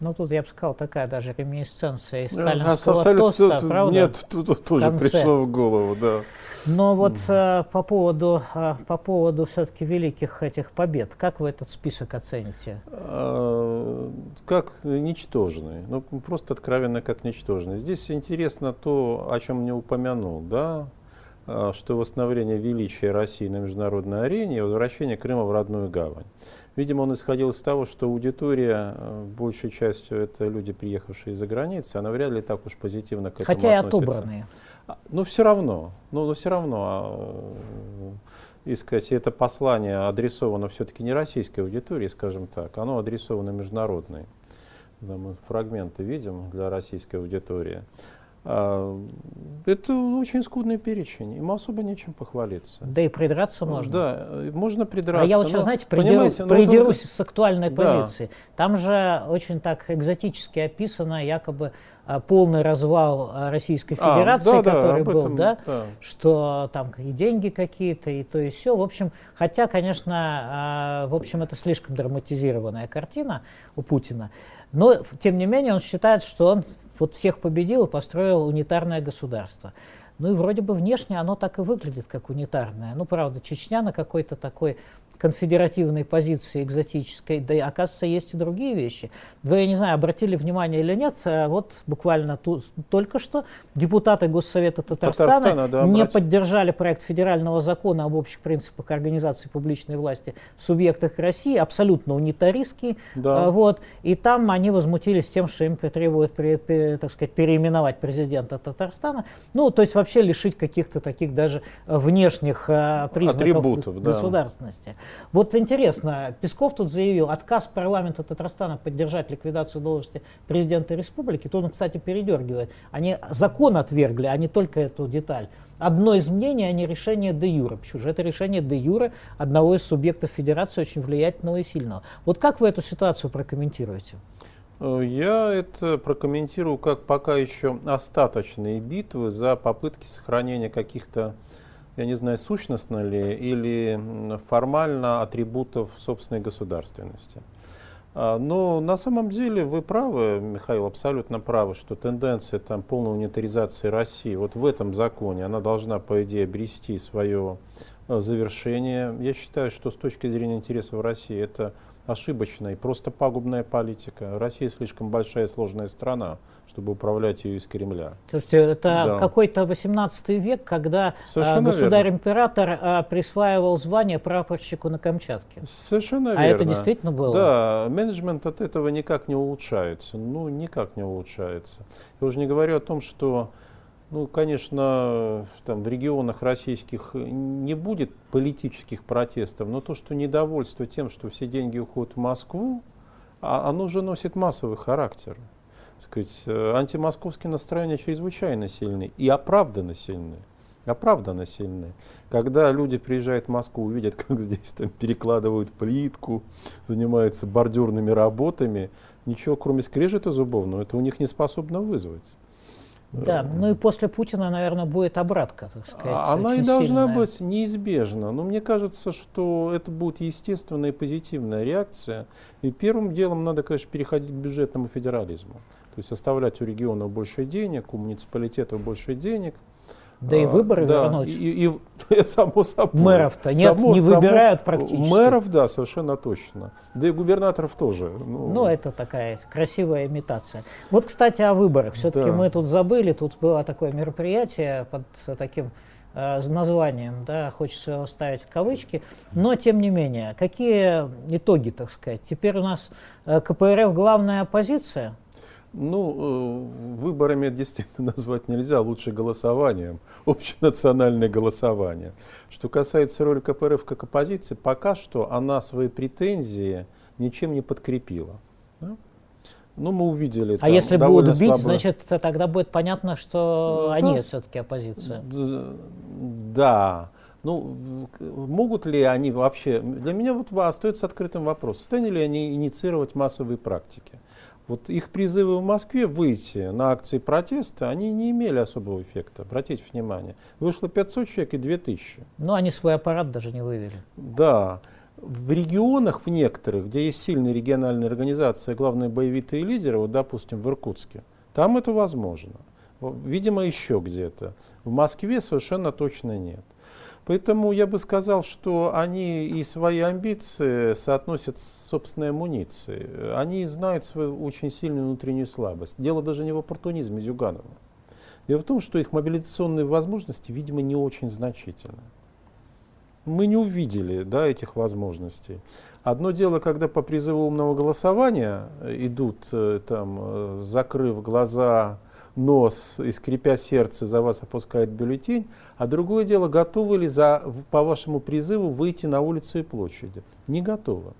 A: Ну, тут, я бы сказал, такая даже реминесценция из сталинского а, тоста,
B: тут,
A: правда?
B: Нет, тут тоже пришло в голову, да.
A: Но вот mm. по поводу, а, по поводу все-таки великих этих побед, как вы этот список оцените? А,
B: как ничтожный, ну, просто откровенно как ничтожный. Здесь интересно то, о чем не упомянул, да, что восстановление величия России на международной арене и возвращение Крыма в родную гавань. Видимо, он исходил из того, что аудитория, э, большей частью это люди, приехавшие из-за границы, она вряд ли так уж позитивно к этому
A: Хотя
B: относится.
A: и отобранные.
B: А, ну, все равно. Ну, но все равно. А, э, искать это послание адресовано все-таки не российской аудитории, скажем так, оно адресовано международной. Да, мы фрагменты видим для российской аудитории. А, это очень скудный перечень, им особо нечем похвалиться.
A: Да и придраться можно.
B: Да, можно придраться.
A: А я вот сейчас, знаете, придеру, придерусь с актуальной да. позиции. Там же очень так экзотически описано якобы а, полный развал а, Российской Федерации, а, да, который да, был, этом, да, да, что там и деньги какие-то, и то и все. В общем, хотя, конечно, в общем, это слишком драматизированная картина у Путина. Но, тем не менее, он считает, что он вот всех победил и построил унитарное государство. Ну и вроде бы внешне оно так и выглядит, как унитарное. Ну, правда, Чечня на какой-то такой конфедеративной позиции экзотической, да и, оказывается, есть и другие вещи. Вы, я не знаю, обратили внимание или нет, а вот буквально ту, только что депутаты Госсовета Татарстана, Татарстана да, не брать. поддержали проект федерального закона об общих принципах организации публичной власти в субъектах России, абсолютно унитаристский, да. А, вот, и там они возмутились тем, что им требуют, так сказать, переименовать президента Татарстана, ну, то есть вообще лишить каких-то таких даже внешних а, признаков Атрибутов, государственности. Да. Вот интересно, Песков тут заявил, отказ парламента Татарстана поддержать ликвидацию должности президента республики, то он, кстати, передергивает. Они закон отвергли, а не только эту деталь. Одно из мнений, а не решение де юра. Почему же это решение де юра одного из субъектов федерации очень влиятельного и сильного. Вот как вы эту ситуацию прокомментируете?
B: Я это прокомментирую как пока еще остаточные битвы за попытки сохранения каких-то я не знаю, сущностно ли или формально атрибутов собственной государственности. А, но на самом деле вы правы, Михаил, абсолютно правы, что тенденция там, полной унитаризации России вот в этом законе, она должна, по идее, обрести свое а, завершение. Я считаю, что с точки зрения интересов России это ошибочная и просто пагубная политика. Россия слишком большая и сложная страна, чтобы управлять ее из Кремля.
A: Слушайте, это да. какой-то 18 век, когда а, государь-император а, присваивал звание прапорщику на Камчатке.
B: Совершенно
A: а
B: верно.
A: А это действительно было?
B: Да, менеджмент от этого никак не улучшается. Ну, никак не улучшается. Я уже не говорю о том, что ну, конечно, там в регионах российских не будет политических протестов, но то, что недовольство тем, что все деньги уходят в Москву, а оно же носит массовый характер. сказать, э, антимосковские настроения чрезвычайно сильны и оправданно сильны. Оправданно сильны. Когда люди приезжают в Москву, увидят, как здесь там перекладывают плитку, занимаются бордюрными работами, ничего кроме скрежета зубовного это у них не способно вызвать.
A: Да, ну и после Путина, наверное, будет обратка, так сказать.
B: А она и должна сильная. быть неизбежна. Но мне кажется, что это будет естественная и позитивная реакция. И первым делом надо, конечно, переходить к бюджетному федерализму. То есть оставлять у регионов больше денег, у муниципалитетов больше денег –
A: да и выборы
B: да,
A: вернуть.
B: И, и, и само собой.
A: Мэров-то нет, само, не выбирают само, практически.
B: Мэров, да, совершенно точно. Да и губернаторов тоже.
A: Ну, ну это такая красивая имитация. Вот, кстати, о выборах. Все-таки да. мы тут забыли, тут было такое мероприятие под таким э, названием, да, хочется его ставить в кавычки, но тем не менее, какие итоги, так сказать? Теперь у нас э, КПРФ главная оппозиция,
B: ну, э, выборами действительно назвать нельзя, лучше голосованием, общенациональное голосование. Что касается роли КПРФ как оппозиции, пока что она свои претензии ничем не подкрепила. Да? Ну, мы увидели.
A: А если будут бить, слабо... значит, тогда будет понятно, что да, они все-таки оппозиция.
B: Да. Ну, могут ли они вообще... Для меня вот остается открытым вопрос. Состоянии ли они инициировать массовые практики? Вот их призывы в Москве выйти на акции протеста, они не имели особого эффекта. Обратите внимание. Вышло 500 человек и 2000.
A: Ну, они свой аппарат даже не вывели.
B: Да. В регионах, в некоторых, где есть сильные региональные организации, главные боевитые лидеры, вот, допустим, в Иркутске, там это возможно. Видимо, еще где-то. В Москве совершенно точно нет. Поэтому я бы сказал, что они и свои амбиции соотносят с собственной амуницией. Они знают свою очень сильную внутреннюю слабость. Дело даже не в оппортунизме Зюганова. Дело в том, что их мобилизационные возможности, видимо, не очень значительны. Мы не увидели да, этих возможностей. Одно дело, когда по призыву умного голосования идут, э, там, э, закрыв глаза, нос и скрипя сердце за вас опускает бюллетень, а другое дело, готовы ли за, по вашему призыву выйти на улицы и площади? Не готовы.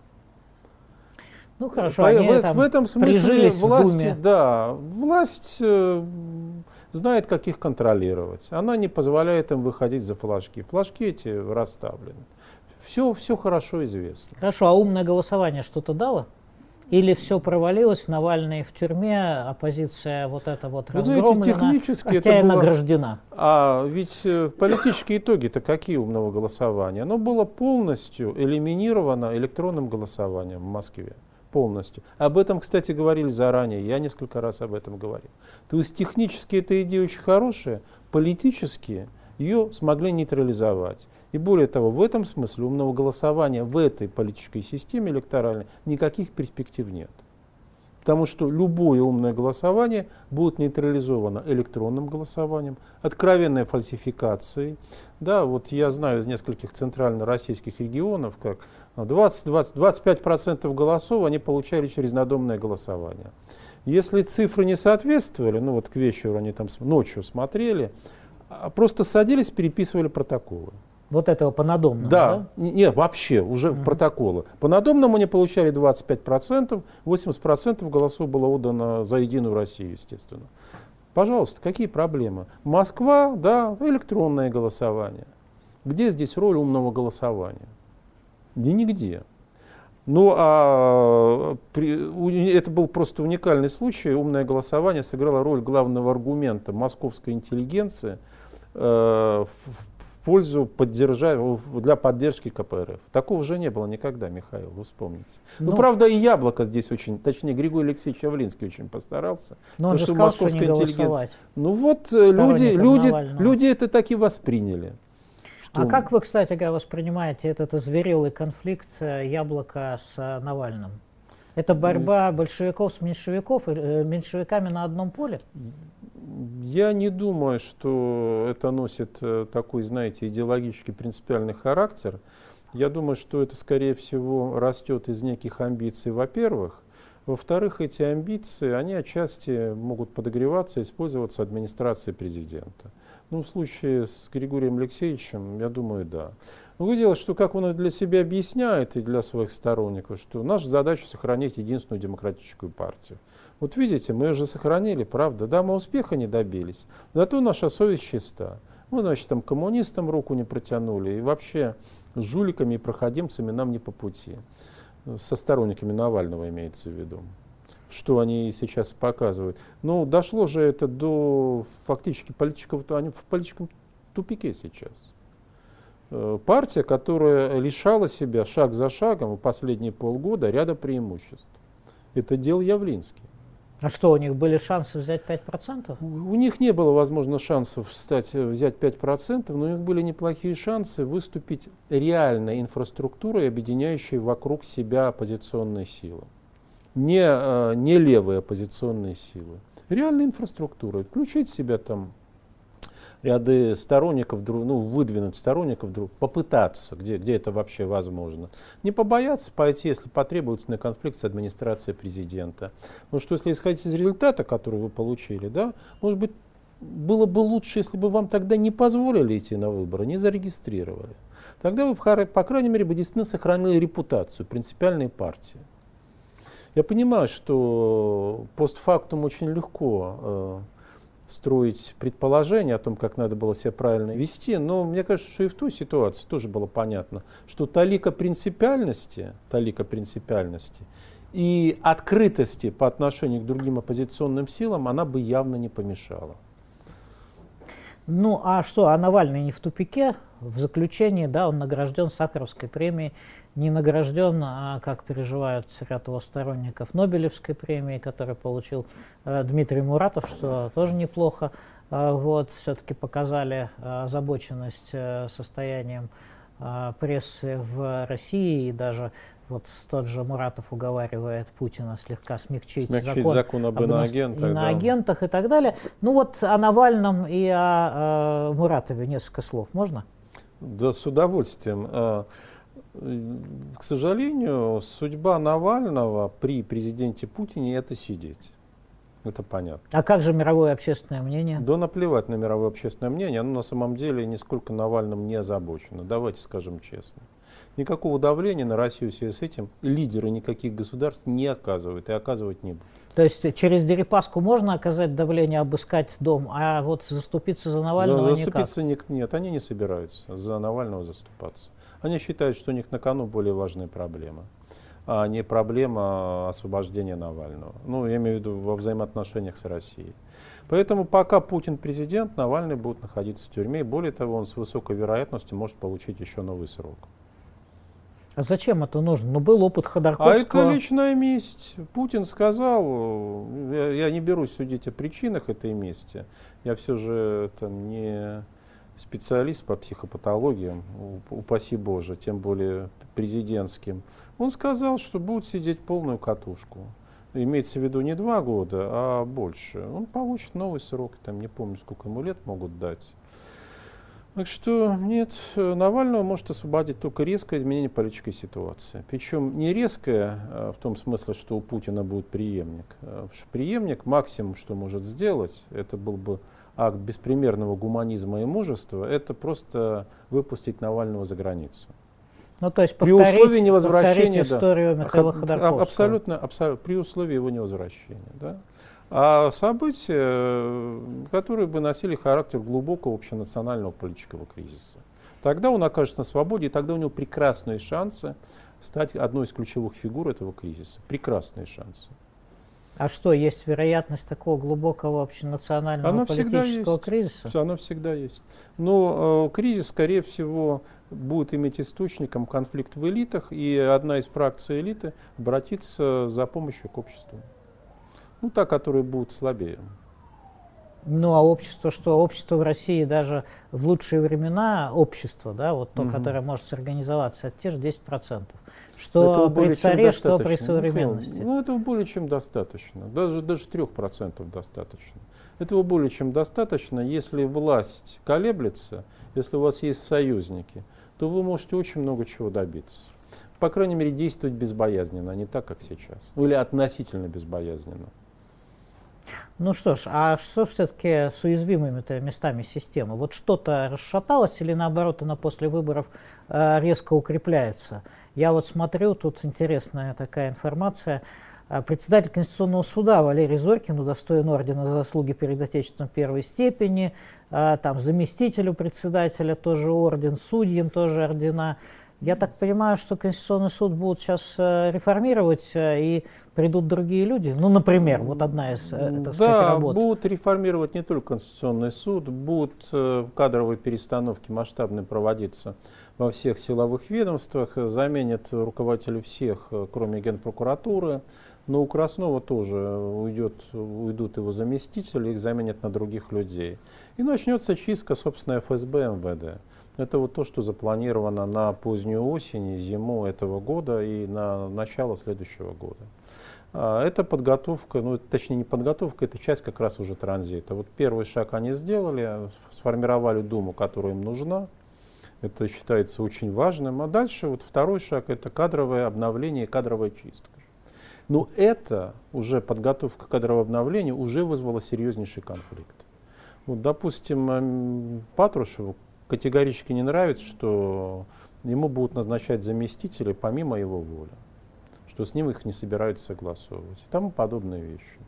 A: Ну хорошо, по, они в,
B: в этом смысле власть, да, власть э, знает, как их контролировать. Она не позволяет им выходить за флажки. Флажки эти расставлены. Все, все хорошо известно.
A: Хорошо, а умное голосование что-то дало? Или все провалилось, Навальный в тюрьме, оппозиция вот эта вот
B: Вы знаете, технически
A: хотя
B: это
A: и
B: было...
A: награждена.
B: А ведь э, политические итоги-то какие умного голосования? Оно было полностью элиминировано электронным голосованием в Москве. Полностью. Об этом, кстати, говорили заранее. Я несколько раз об этом говорил. То есть технически эта идея очень хорошая, политически ее смогли нейтрализовать. И более того, в этом смысле умного голосования в этой политической системе электоральной никаких перспектив нет. Потому что любое умное голосование будет нейтрализовано электронным голосованием, откровенной фальсификацией. Да, вот я знаю из нескольких центрально-российских регионов, как 20-25% голосов они получали через надомное голосование. Если цифры не соответствовали, ну вот к вечеру они там ночью смотрели, просто садились, переписывали протоколы.
A: Вот этого по надомному,
B: да? да? Нет, вообще, уже угу. протоколы. По надомному они получали 25%, 80% голосов было отдано за Единую Россию, естественно. Пожалуйста, какие проблемы? Москва, да, электронное голосование. Где здесь роль умного голосования? Да нигде. Ну, а при, это был просто уникальный случай. Умное голосование сыграло роль главного аргумента московской интеллигенции в в пользу поддержать, для поддержки КПРФ. Такого же не было никогда, Михаил, вы вспомните. Ну, ну правда, и Яблоко здесь очень, точнее, Григорий Алексеевич Явлинский очень постарался.
A: Но он же что сказал, московская что интеллигенция.
B: Ну вот э, люди, люди, люди это так и восприняли.
A: Что... А как вы, кстати говоря, воспринимаете этот озверелый конфликт э, Яблока с э, Навальным? Это борьба большевиков с меньшевиков, меньшевиками на одном поле?
B: Я не думаю, что это носит э, такой, знаете, идеологический принципиальный характер. Я думаю, что это, скорее всего, растет из неких амбиций, во-первых. Во-вторых, эти амбиции, они отчасти могут подогреваться, использоваться администрацией президента. Ну, в случае с Григорием Алексеевичем, я думаю, да. Другое дело, что как он для себя объясняет и для своих сторонников, что наша задача сохранить единственную демократическую партию. Вот видите, мы уже сохранили, правда, да, мы успеха не добились, зато наша совесть чиста. Мы, значит, там коммунистам руку не протянули, и вообще с жуликами и проходимцами нам не по пути. Со сторонниками Навального имеется в виду что они сейчас показывают. Ну, дошло же это до фактически политического, они в политическом тупике сейчас. Э, партия, которая лишала себя шаг за шагом в последние полгода ряда преимуществ. Это делал Явлинский.
A: А что, у них были шансы взять 5%?
B: У них не было, возможно, шансов стать, взять 5%, но у них были неплохие шансы выступить реальной инфраструктурой, объединяющей вокруг себя оппозиционные силы. Не, э, не левые оппозиционные силы. Реальной инфраструктурой. Включить в себя там ряды сторонников, ну, выдвинуть сторонников, попытаться, где, где это вообще возможно. Не побояться пойти, если потребуется, на конфликт с администрацией президента. Потому что если исходить из результата, который вы получили, да, может быть, было бы лучше, если бы вам тогда не позволили идти на выборы, не зарегистрировали. Тогда вы, по крайней мере, бы действительно сохранили репутацию принципиальной партии. Я понимаю, что постфактум очень легко э, строить предположения о том, как надо было себя правильно вести, но мне кажется, что и в той ситуации тоже было понятно, что талика принципиальности, талика принципиальности и открытости по отношению к другим оппозиционным силам, она бы явно не помешала.
A: Ну а что, а Навальный не в тупике? В заключении, да, он награжден Сахаровской премией, не награжден, а как переживают ряд его сторонников, Нобелевской премии, которую получил э, Дмитрий Муратов, что тоже неплохо. Э, вот, все-таки показали э, озабоченность э, состоянием э, прессы в России и даже вот тот же Муратов уговаривает Путина слегка смягчить,
B: смягчить закон, закон об иноагентах,
A: иноагентах да. и так далее. Ну вот о Навальном и о, о Муратове несколько слов можно?
B: Да, с удовольствием. А, к сожалению, судьба Навального при президенте Путине это сидеть. Это понятно.
A: А как же мировое общественное мнение?
B: Да наплевать на мировое общественное мнение. Оно на самом деле нисколько Навальным не озабочено. Давайте скажем честно. Никакого давления на Россию в связи с этим лидеры никаких государств не оказывают и оказывать не будут.
A: То есть через Дерипаску можно оказать давление, обыскать дом, а вот заступиться за Навального
B: за,
A: никак?
B: Заступиться никак? нет, они не собираются за Навального заступаться. Они считают, что у них на кону более важные проблемы а не проблема освобождения Навального. Ну, я имею в виду во взаимоотношениях с Россией. Поэтому пока Путин президент, Навальный будет находиться в тюрьме. И более того, он с высокой вероятностью может получить еще новый срок.
A: А зачем это нужно? Ну, был опыт Ходорковского.
B: А это личная месть. Путин сказал, я, я не берусь судить о причинах этой мести. Я все же там не специалист по психопатологиям, упаси Боже, тем более президентским. Он сказал, что будет сидеть полную катушку имеется в виду не два года, а больше, он получит новый срок, там не помню, сколько ему лет могут дать. Так что нет, Навального может освободить только резкое изменение политической ситуации. Причем не резкое а, в том смысле, что у Путина будет преемник. А, потому что преемник максимум, что может сделать, это был бы акт беспримерного гуманизма и мужества, это просто выпустить Навального за границу.
A: Ну, то есть
B: при условии невозвращения,
A: историю
B: да,
A: Михаила Ходорковского.
B: Абсолютно, абсолютно, при условии его невозвращения. Да. А события, которые бы носили характер глубокого общенационального политического кризиса. Тогда он окажется на свободе, и тогда у него прекрасные шансы стать одной из ключевых фигур этого кризиса. Прекрасные шансы.
A: А что, есть вероятность такого глубокого общенационального Оно политического кризиса?
B: Все, оно всегда есть. Но э, кризис, скорее всего, будет иметь источником конфликт в элитах, и одна из фракций элиты обратится за помощью к обществу. Ну, та, которая будет слабее.
A: Ну, а общество что? Общество в России даже в лучшие времена, общество, да, вот то, угу. которое может сорганизоваться, это те же 10%. Что этого при царе, что при современности.
B: Ну, ну, этого более чем достаточно. Даже, даже 3% достаточно. Этого более чем достаточно, если власть колеблется, если у вас есть союзники, то вы можете очень много чего добиться. По крайней мере, действовать безбоязненно, а не так, как сейчас. Ну, или относительно безбоязненно.
A: Ну что ж, а что все-таки с уязвимыми-то местами системы? Вот что-то расшаталось или наоборот она после выборов э, резко укрепляется? Я вот смотрю, тут интересная такая информация. А председатель Конституционного суда Валерий Зорькин удостоен ордена за заслуги перед Отечеством первой степени, а, там заместителю председателя тоже орден, судьям тоже ордена. Я так понимаю, что Конституционный суд будут сейчас э, реформировать, э, и придут другие люди. Ну, например, вот одна из, э, так сказать,
B: да,
A: работ.
B: будут реформировать не только Конституционный суд, будут кадровые перестановки масштабные проводиться во всех силовых ведомствах, заменят руководителей всех, кроме Генпрокуратуры. Но у Краснова тоже уйдет, уйдут его заместители, их заменят на других людей. И начнется чистка, собственно, ФСБ МВД. Это вот то, что запланировано на позднюю осень, зиму этого года и на начало следующего года. А, это подготовка, ну точнее не подготовка, это часть как раз уже транзита. Вот первый шаг они сделали, сформировали Думу, которая им нужна. Это считается очень важным. А дальше вот второй шаг это кадровое обновление, кадровая чистка. Но это уже подготовка кадрового обновления уже вызвала серьезнейший конфликт. Вот, допустим, Патрушеву категорически не нравится, что ему будут назначать заместители помимо его воли, что с ним их не собираются согласовывать и тому подобные вещи.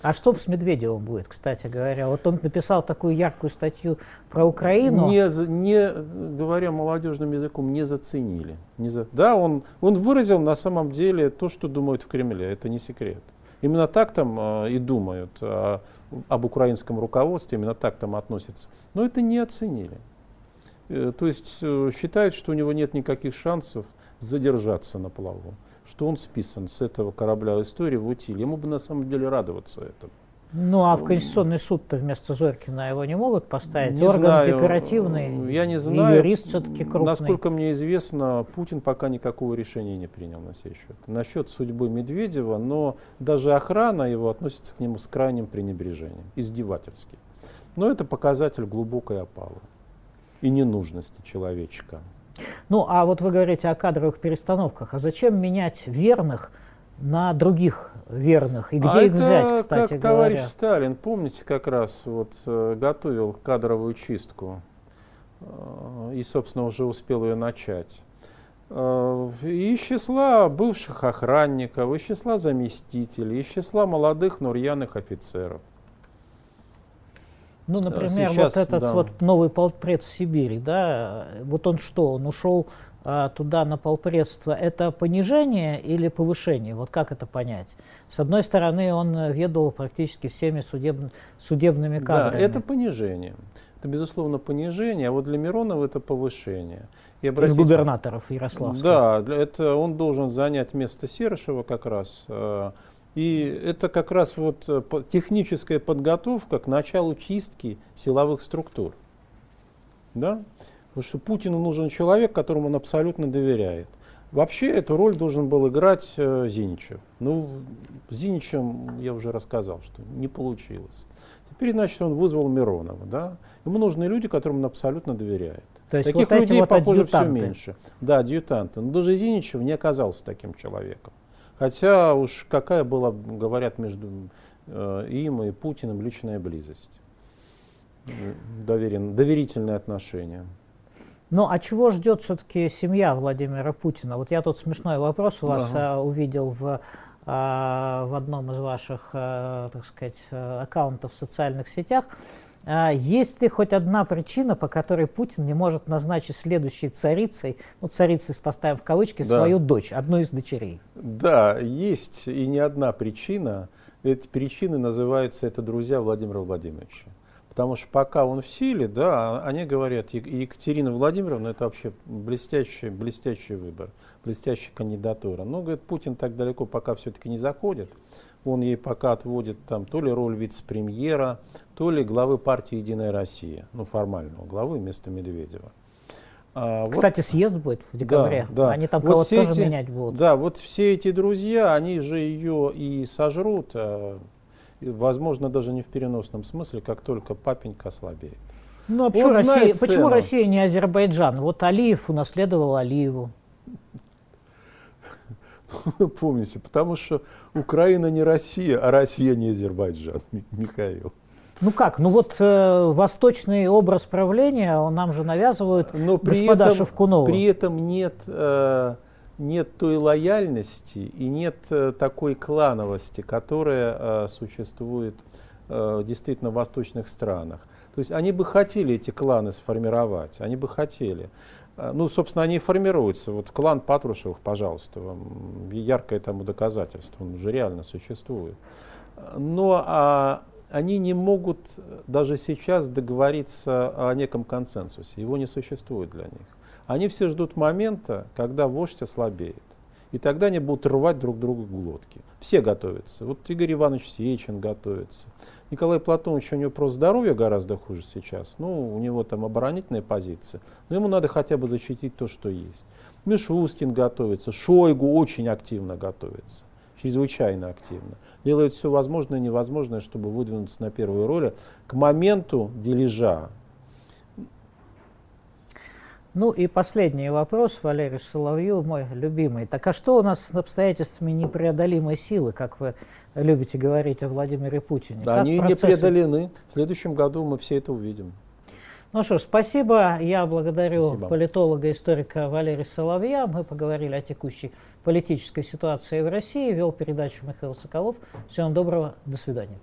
A: А что с Медведевым будет, кстати говоря? Вот он написал такую яркую статью про Украину.
B: Не, не говоря молодежным языком, не заценили. Не за... Да, он, он выразил на самом деле то, что думают в Кремле, это не секрет. Именно так там э, и думают э, об украинском руководстве, именно так там относятся. Но это не оценили. Э, то есть э, считают, что у него нет никаких шансов задержаться на плаву, что он списан с этого корабля истории в утиль. Ему бы на самом деле радоваться этому.
A: Ну а в Конституционный суд-то вместо Зорькина его не могут поставить? Не Орган знаю, декоративный,
B: я не знаю.
A: юрист все-таки крупный.
B: Насколько мне известно, Путин пока никакого решения не принял на сей счет. Насчет судьбы Медведева, но даже охрана его относится к нему с крайним пренебрежением, издевательски. Но это показатель глубокой опалы и ненужности человечка.
A: Ну, а вот вы говорите о кадровых перестановках. А зачем менять верных на других верных? И где
B: а
A: их взять, кстати
B: как
A: говоря?
B: товарищ Сталин, помните, как раз вот э, готовил кадровую чистку э, и, собственно, уже успел ее начать. Э, из числа бывших охранников, из числа заместителей, из числа молодых, но рьяных офицеров.
A: Ну, например, Сейчас, вот этот да. вот новый полпред в Сибири, да, вот он что, он ушел а, туда на полпредство, это понижение или повышение? Вот как это понять? С одной стороны, он ведал практически всеми судеб, судебными кадрами.
B: Да, это понижение. Это, безусловно, понижение, а вот для Миронова это повышение.
A: И обратите, Из губернаторов Ярославского.
B: Да, это он должен занять место Серышева как раз. Э, и это как раз вот э, техническая подготовка к началу чистки силовых структур. Да? Потому что Путину нужен человек, которому он абсолютно доверяет. Вообще эту роль должен был играть э, Зиничев. Ну, Зиничем я уже рассказал, что не получилось. Теперь, значит, он вызвал Миронова. Да? Ему нужны люди, которым он абсолютно доверяет.
A: То есть Таких вот людей, вот похоже, все меньше.
B: Да, адъютанты. Но даже Зиничев не оказался таким человеком. Хотя уж какая была, говорят, между э, им и Путиным личная близость, доверен, доверительные отношения.
A: Ну, а чего ждет все-таки семья Владимира Путина? Вот я тут смешной вопрос у вас ага. а, увидел в, в одном из ваших, а, так сказать, аккаунтов в социальных сетях. А, есть ли хоть одна причина, по которой Путин не может назначить следующей царицей, ну, царицей поставим в кавычки, да. свою дочь, одну из дочерей?
B: Да, есть и не одна причина. Эти причины называются это друзья Владимира Владимировича. Потому что пока он в силе, да, они говорят, Екатерина Владимировна это вообще блестящий, блестящий выбор, блестящая кандидатура. Но, говорит, Путин так далеко пока все-таки не заходит он ей пока отводит там то ли роль вице-премьера, то ли главы партии «Единая Россия», ну формального главы вместо Медведева.
A: А, Кстати, вот, съезд будет в декабре. Да, да. Они там вот кого-то тоже эти, менять будут.
B: Да, вот все эти друзья, они же ее и сожрут, а, возможно, даже не в переносном смысле, как только папенька ослабеет.
A: Ну а почему, Россия, почему Россия не Азербайджан? Вот Алиев унаследовал Алиеву.
B: Помните, потому что Украина не Россия, а Россия не Азербайджан, Михаил.
A: Ну как, ну вот э, восточный образ правления, он нам же навязывают Но при господа этом, Шевкунова.
B: При этом нет, э, нет той лояльности и нет э, такой клановости, которая э, существует э, действительно в восточных странах. То есть они бы хотели эти кланы сформировать, они бы хотели. Ну, собственно, они и формируются. Вот клан Патрушевых, пожалуйста, вам яркое тому доказательство, он уже реально существует. Но а, они не могут даже сейчас договориться о неком консенсусе, его не существует для них. Они все ждут момента, когда вождь ослабеет. И тогда они будут рвать друг другу глотки. Все готовятся. Вот Игорь Иванович Сечин готовится. Николай Платонович, у него просто здоровье гораздо хуже сейчас. Ну, у него там оборонительная позиция. Но ему надо хотя бы защитить то, что есть. Мишустин готовится, Шойгу очень активно готовится. Чрезвычайно активно. Делает все возможное и невозможное, чтобы выдвинуться на первую роль к моменту дележа
A: ну и последний вопрос, Валерий Соловью, мой любимый. Так а что у нас с обстоятельствами непреодолимой силы, как вы любите говорить о Владимире Путине?
B: Да, они процессы... не преодолены. В следующем году мы все это увидим.
A: Ну что ж, спасибо. Я благодарю спасибо. политолога, историка Валерия Соловья. Мы поговорили о текущей политической ситуации в России. Вел передачу Михаил Соколов. Всего вам доброго. До свидания.